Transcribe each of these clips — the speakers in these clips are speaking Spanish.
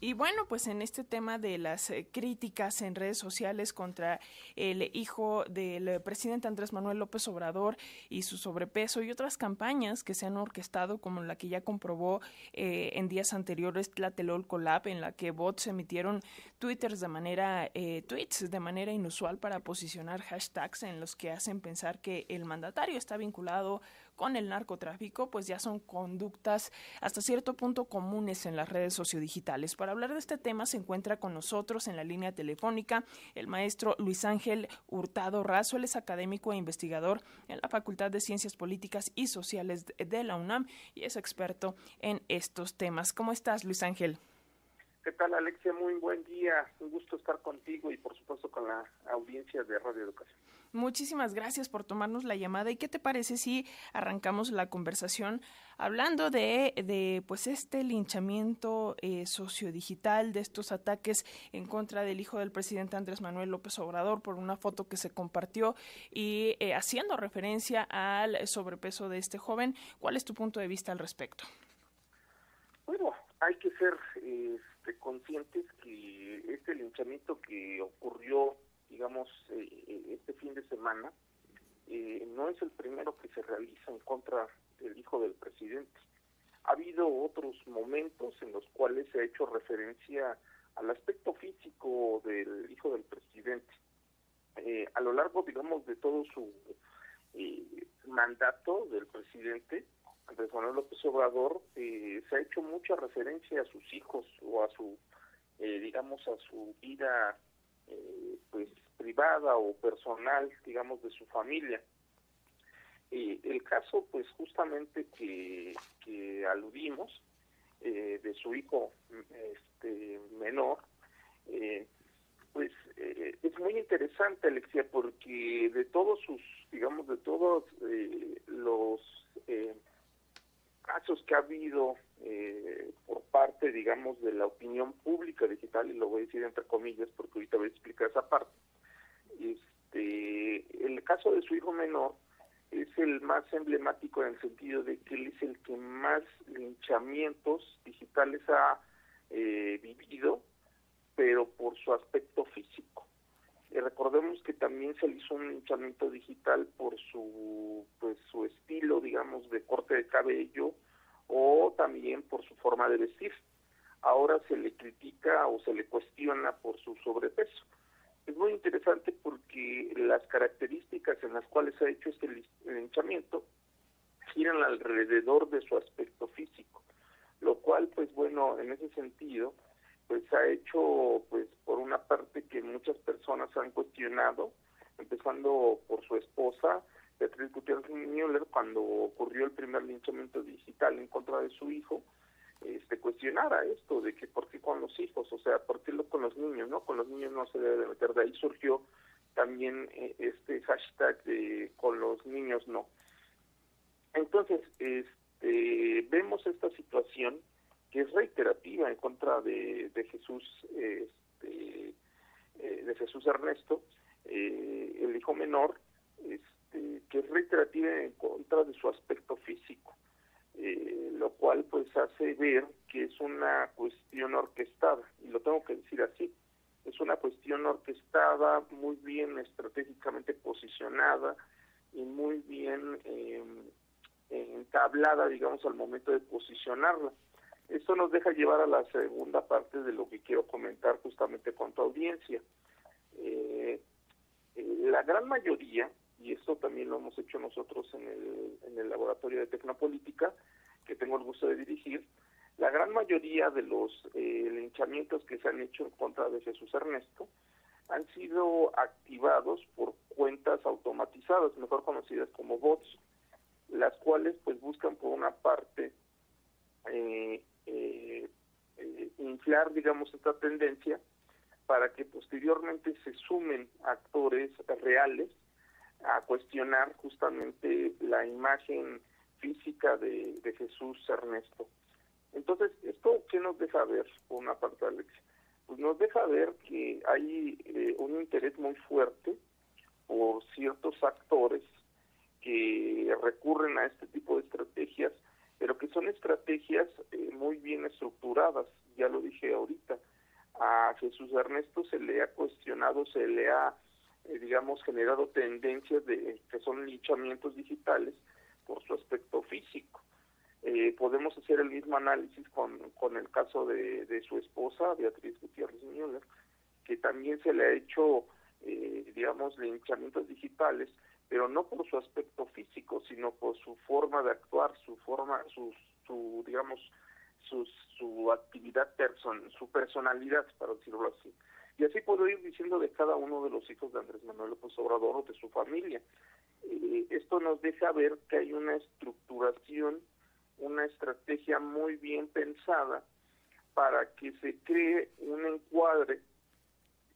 Y bueno, pues en este tema de las eh, críticas en redes sociales contra el hijo del presidente Andrés Manuel López Obrador y su sobrepeso y otras campañas que se han orquestado, como la que ya comprobó eh, en días anteriores Tlatelol Collab, en la que bots emitieron twitters de manera, eh, tweets de manera inusual para posicionar hashtags en los que hacen pensar que el mandatario está vinculado con el narcotráfico, pues ya son conductas hasta cierto punto comunes en las redes sociodigitales. Para hablar de este tema se encuentra con nosotros en la línea telefónica el maestro Luis Ángel Hurtado Razo, él es académico e investigador en la Facultad de Ciencias Políticas y Sociales de la UNAM y es experto en estos temas. ¿Cómo estás, Luis Ángel? ¿Qué tal, Alexia? Muy buen día. Un gusto estar contigo y, por supuesto, con la audiencia de Radio Educación. Muchísimas gracias por tomarnos la llamada. ¿Y qué te parece si arrancamos la conversación hablando de, de pues este linchamiento eh, sociodigital, de estos ataques en contra del hijo del presidente Andrés Manuel López Obrador por una foto que se compartió y eh, haciendo referencia al sobrepeso de este joven? ¿Cuál es tu punto de vista al respecto? Bueno, hay que ser este, conscientes que este linchamiento que ocurrió digamos, eh, eh, este fin de semana, eh, no es el primero que se realiza en contra del hijo del presidente. Ha habido otros momentos en los cuales se ha hecho referencia al aspecto físico del hijo del presidente. a lo largo, digamos, de todo su mandato del presidente, Andrés Manuel López Obrador, se ha hecho mucha referencia a sus hijos o a su, digamos, a su vida eh, pues privada o personal, digamos, de su familia. y el caso, pues justamente que, que aludimos, eh, de su hijo este, menor, eh, pues es muy interesante, Alexia, porque de todos sus, digamos, de todos los casos que ha habido eh, por parte, digamos, de la opinión pública digital, y lo voy a decir entre comillas porque ahorita voy a explicar esa parte. Este, el caso de su hijo menor es el más emblemático en el sentido de que él es el que más linchamientos digitales ha eh, vivido, pero por su aspecto físico. Y recordemos que también se le hizo un linchamiento digital por su pues su estilo, digamos, de corte de cabello, o también por su forma de vestir. Ahora se le critica o se le cuestiona por su sobrepeso. Es muy interesante porque las características en las cuales ha hecho este linchamiento giran alrededor de su aspecto físico, lo cual, pues bueno, en ese sentido, pues ha hecho, pues por una parte que muchas personas han cuestionado, empezando por su esposa, Beatriz Gutiérrez Müller, cuando ocurrió el primer linchamiento digital en contra de su hijo, este, cuestionara esto de que por qué con los hijos, o sea, por qué lo con los niños, ¿no? Con los niños no se debe de meter. De ahí surgió también eh, este hashtag de con los niños no. Entonces, este, vemos esta situación que es reiterativa en contra de, de Jesús, este, eh, de Jesús Ernesto, eh, el hijo menor, que es reiterativa en contra de su aspecto físico, eh, lo cual pues hace ver que es una cuestión orquestada, y lo tengo que decir así, es una cuestión orquestada, muy bien estratégicamente posicionada y muy bien eh, entablada, digamos, al momento de posicionarla. Esto nos deja llevar a la segunda parte de lo que quiero comentar justamente con tu audiencia. Eh, la gran mayoría y esto también lo hemos hecho nosotros en el, en el laboratorio de tecnopolítica, que tengo el gusto de dirigir, la gran mayoría de los eh, linchamientos que se han hecho en contra de Jesús Ernesto han sido activados por cuentas automatizadas, mejor conocidas como bots, las cuales pues buscan por una parte eh, eh, eh inflar, digamos, esta tendencia para que posteriormente se sumen actores reales a cuestionar justamente la imagen física de, Jesús Ernesto. Entonces, ¿esto qué nos deja ver, por una parte, Alex? Pues nos deja ver que hay eh, un interés muy fuerte por ciertos actores que recurren a este tipo de estrategias pero que son estrategias eh, muy bien estructuradas, ya lo dije ahorita. A Jesús Ernesto se le ha cuestionado, se le ha, digamos, generado tendencias de que son linchamientos digitales por su aspecto físico. Eh, podemos hacer el mismo análisis con, con el caso de, de su esposa, Beatriz Gutiérrez Müller, que también se le ha hecho, digamos, linchamientos digitales pero no por su aspecto físico, sino por su forma de actuar, su forma, su, su digamos, su, su actividad, person, su personalidad, para decirlo así. Y así puedo ir diciendo de cada uno de los hijos de Andrés Manuel López Obrador o de su familia. Esto nos deja ver que hay una estructuración, una estrategia muy bien pensada para que se cree un encuadre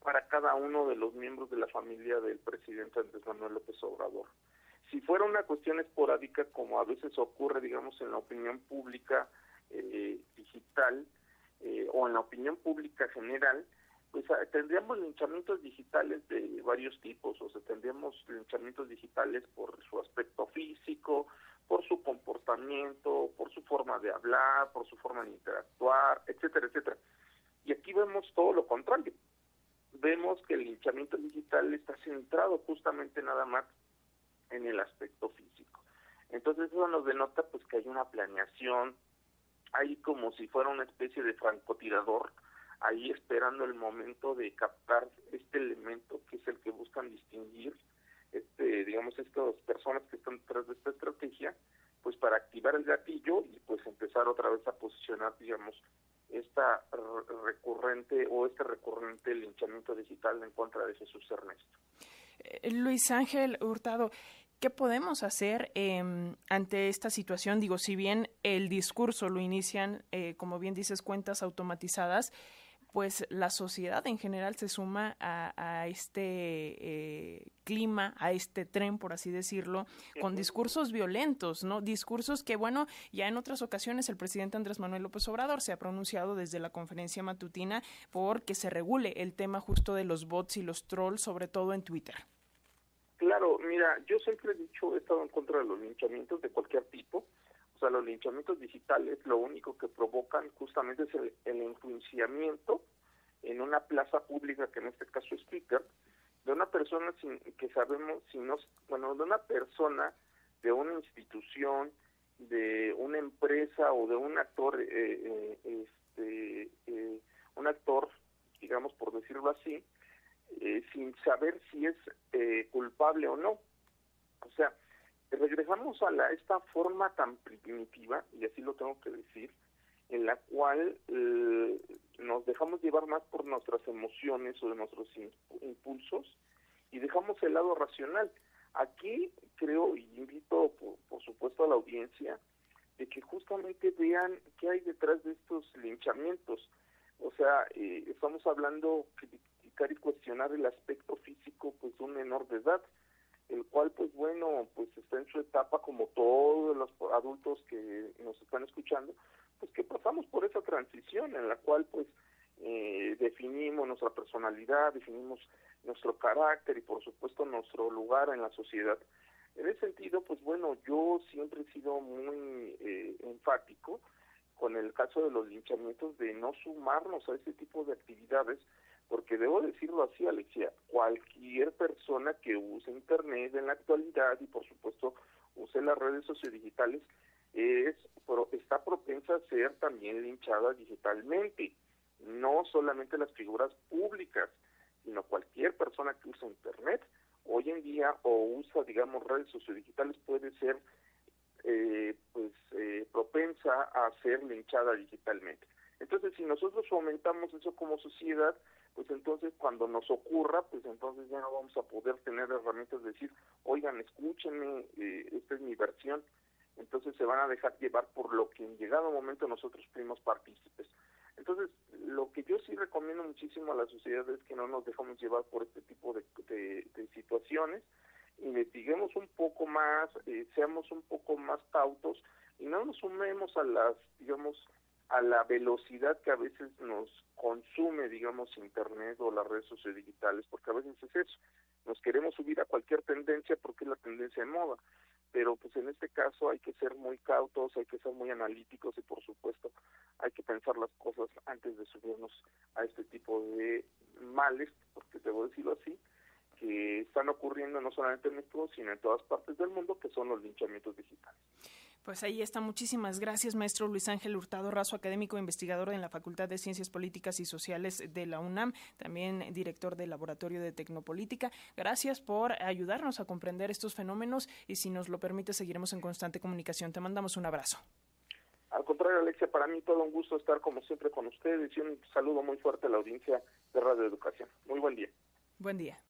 para cada uno de los miembros de la familia del presidente Andrés Manuel López Obrador. Si fuera una cuestión esporádica, como a veces ocurre, digamos, en la opinión pública eh, digital eh, o en la opinión pública general, pues tendríamos linchamientos digitales de varios tipos, o sea, tendríamos linchamientos digitales por su aspecto físico, por su comportamiento, por su forma de hablar, por su forma de interactuar, etcétera, etcétera. Y aquí vemos todo lo contrario vemos que el linchamiento digital está centrado justamente nada más en el aspecto físico. Entonces eso nos denota pues que hay una planeación, hay como si fuera una especie de francotirador ahí esperando el momento de captar este elemento que es el que buscan distinguir, este, digamos, estas personas que están detrás de esta estrategia, pues para activar el gatillo y pues empezar otra vez a posicionar, digamos, esta recurrente o este recurrente linchamiento digital en contra de Jesús Ernesto. Eh, Luis Ángel Hurtado, ¿qué podemos hacer em, ante esta situación? Digo, si bien el discurso lo inician, eh, como bien dices, cuentas automatizadas, pues la sociedad en general se suma a, este eh, clima, a este tren, por así decirlo, con discursos violentos, ¿no? Discursos que, bueno, ya en otras ocasiones el presidente Andrés Manuel López Obrador se ha pronunciado desde la conferencia matutina por que se regule el tema justo de los bots y los trolls, sobre todo en Twitter. Claro, mira, yo siempre he dicho, he estado en contra de los linchamientos de cualquier tipo, sea, los linchamientos digitales lo único que provocan justamente es el, el enjuiciamiento en una plaza pública, que en este caso es Twitter, de una persona sin, que sabemos, si no, bueno, de una persona, de una institución, de una empresa o de un actor, eh, eh, este, eh, un actor, digamos por decirlo así, sin saber si es culpable o no. O sea, regresamos a la, esta forma tan primitiva, y así lo tengo que decir, en la cual eh, nos dejamos llevar más por nuestras emociones o de nuestros impulsos y dejamos el lado racional. Aquí creo y invito por, supuesto a la audiencia de que justamente vean qué hay detrás de estos linchamientos. O sea, eh, estamos hablando criticar y cuestionar el aspecto físico pues de un menor de edad el cual pues bueno, pues está en su etapa como todos los adultos que nos están escuchando, pues que pasamos por esa transición en la cual pues eh, definimos nuestra personalidad, definimos nuestro carácter y por supuesto nuestro lugar en la sociedad. En ese sentido, pues bueno, yo siempre he sido muy eh, enfático con el caso de los linchamientos de no sumarnos a ese tipo de actividades porque debo decirlo así, Alexia, cualquier persona que use Internet en la actualidad y por supuesto use las redes sociodigitales es está propensa a ser también linchada digitalmente, no solamente las figuras públicas, sino cualquier persona que usa Internet hoy en día o usa, digamos, redes sociodigitales puede ser eh, pues eh, propensa a ser linchada digitalmente. Entonces, si nosotros fomentamos eso como sociedad, pues entonces cuando nos ocurra, pues entonces ya no vamos a poder tener herramientas de decir, oigan, escúchenme, eh, esta es mi versión. Entonces se van a dejar llevar por lo que en llegado momento nosotros fuimos partícipes. Entonces, lo que yo sí recomiendo muchísimo a la sociedad es que no nos dejamos llevar por este tipo de, de, situaciones, investiguemos un poco más, eh, seamos un poco más cautos y no nos sumemos a las, digamos, a la velocidad que a veces nos consume, digamos, Internet o las redes sociodigitales, porque a veces es eso, nos queremos subir a cualquier tendencia porque es la tendencia de moda, pero pues en este caso hay que ser muy cautos, hay que ser muy analíticos y por supuesto hay que pensar las cosas antes de subirnos a este tipo de males, porque debo decirlo así, que están ocurriendo no solamente en México, sino en todas partes del mundo, que son los linchamientos digitales. Pues ahí está. Muchísimas gracias, maestro Luis Ángel Hurtado Razo, académico e investigador en la Facultad de Ciencias Políticas y Sociales de la UNAM, también director del Laboratorio de Tecnopolítica. Gracias por ayudarnos a comprender estos fenómenos y si nos lo permite seguiremos en constante comunicación. Te mandamos un abrazo. Al contrario, Alexia, para mí todo un gusto estar como siempre con ustedes y un saludo muy fuerte a la audiencia de Radio Educación. Muy buen día. Buen día.